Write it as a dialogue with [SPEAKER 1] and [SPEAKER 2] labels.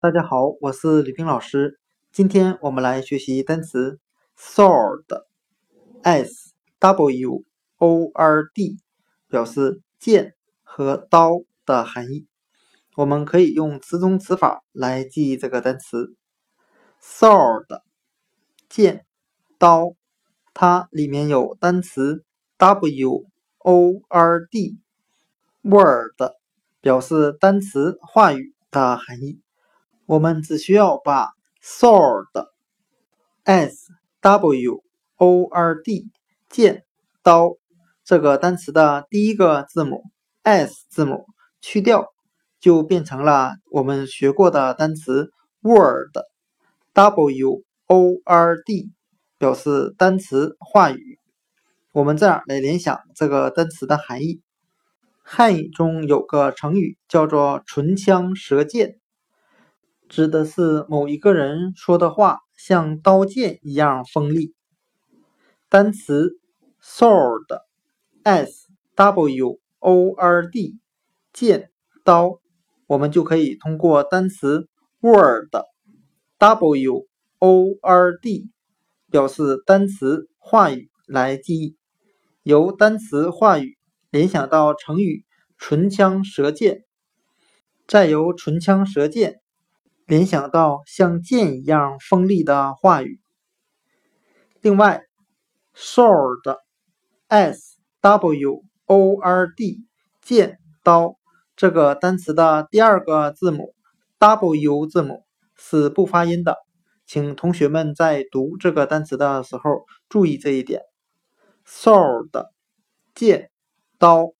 [SPEAKER 1] 大家好，我是李冰老师。今天我们来学习单词 sword，s w o r d，表示剑和刀的含义。我们可以用词中词法来记忆这个单词 sword，剑、刀，它里面有单词 w o r d，word。表示单词、话语的含义。我们只需要把 sword（s w o r d） 剑、刀这个单词的第一个字母 s 字母去掉，就变成了我们学过的单词 word（w o r d），表示单词、话语。我们这样来联想这个单词的含义。汉语中有个成语叫做“唇枪舌剑”，指的是某一个人说的话像刀剑一样锋利。单词 sword（s w o r d） 剑、刀，我们就可以通过单词 word（w o r d） 表示单词、话语来记忆，由单词、话语。联想到成语“唇枪舌剑”，再由“唇枪舌剑”联想到像剑一样锋利的话语。另外，“sword”（s w o r d） 剑、刀这个单词的第二个字母 “w” 字母是不发音的，请同学们在读这个单词的时候注意这一点。“sword” 剑。刀。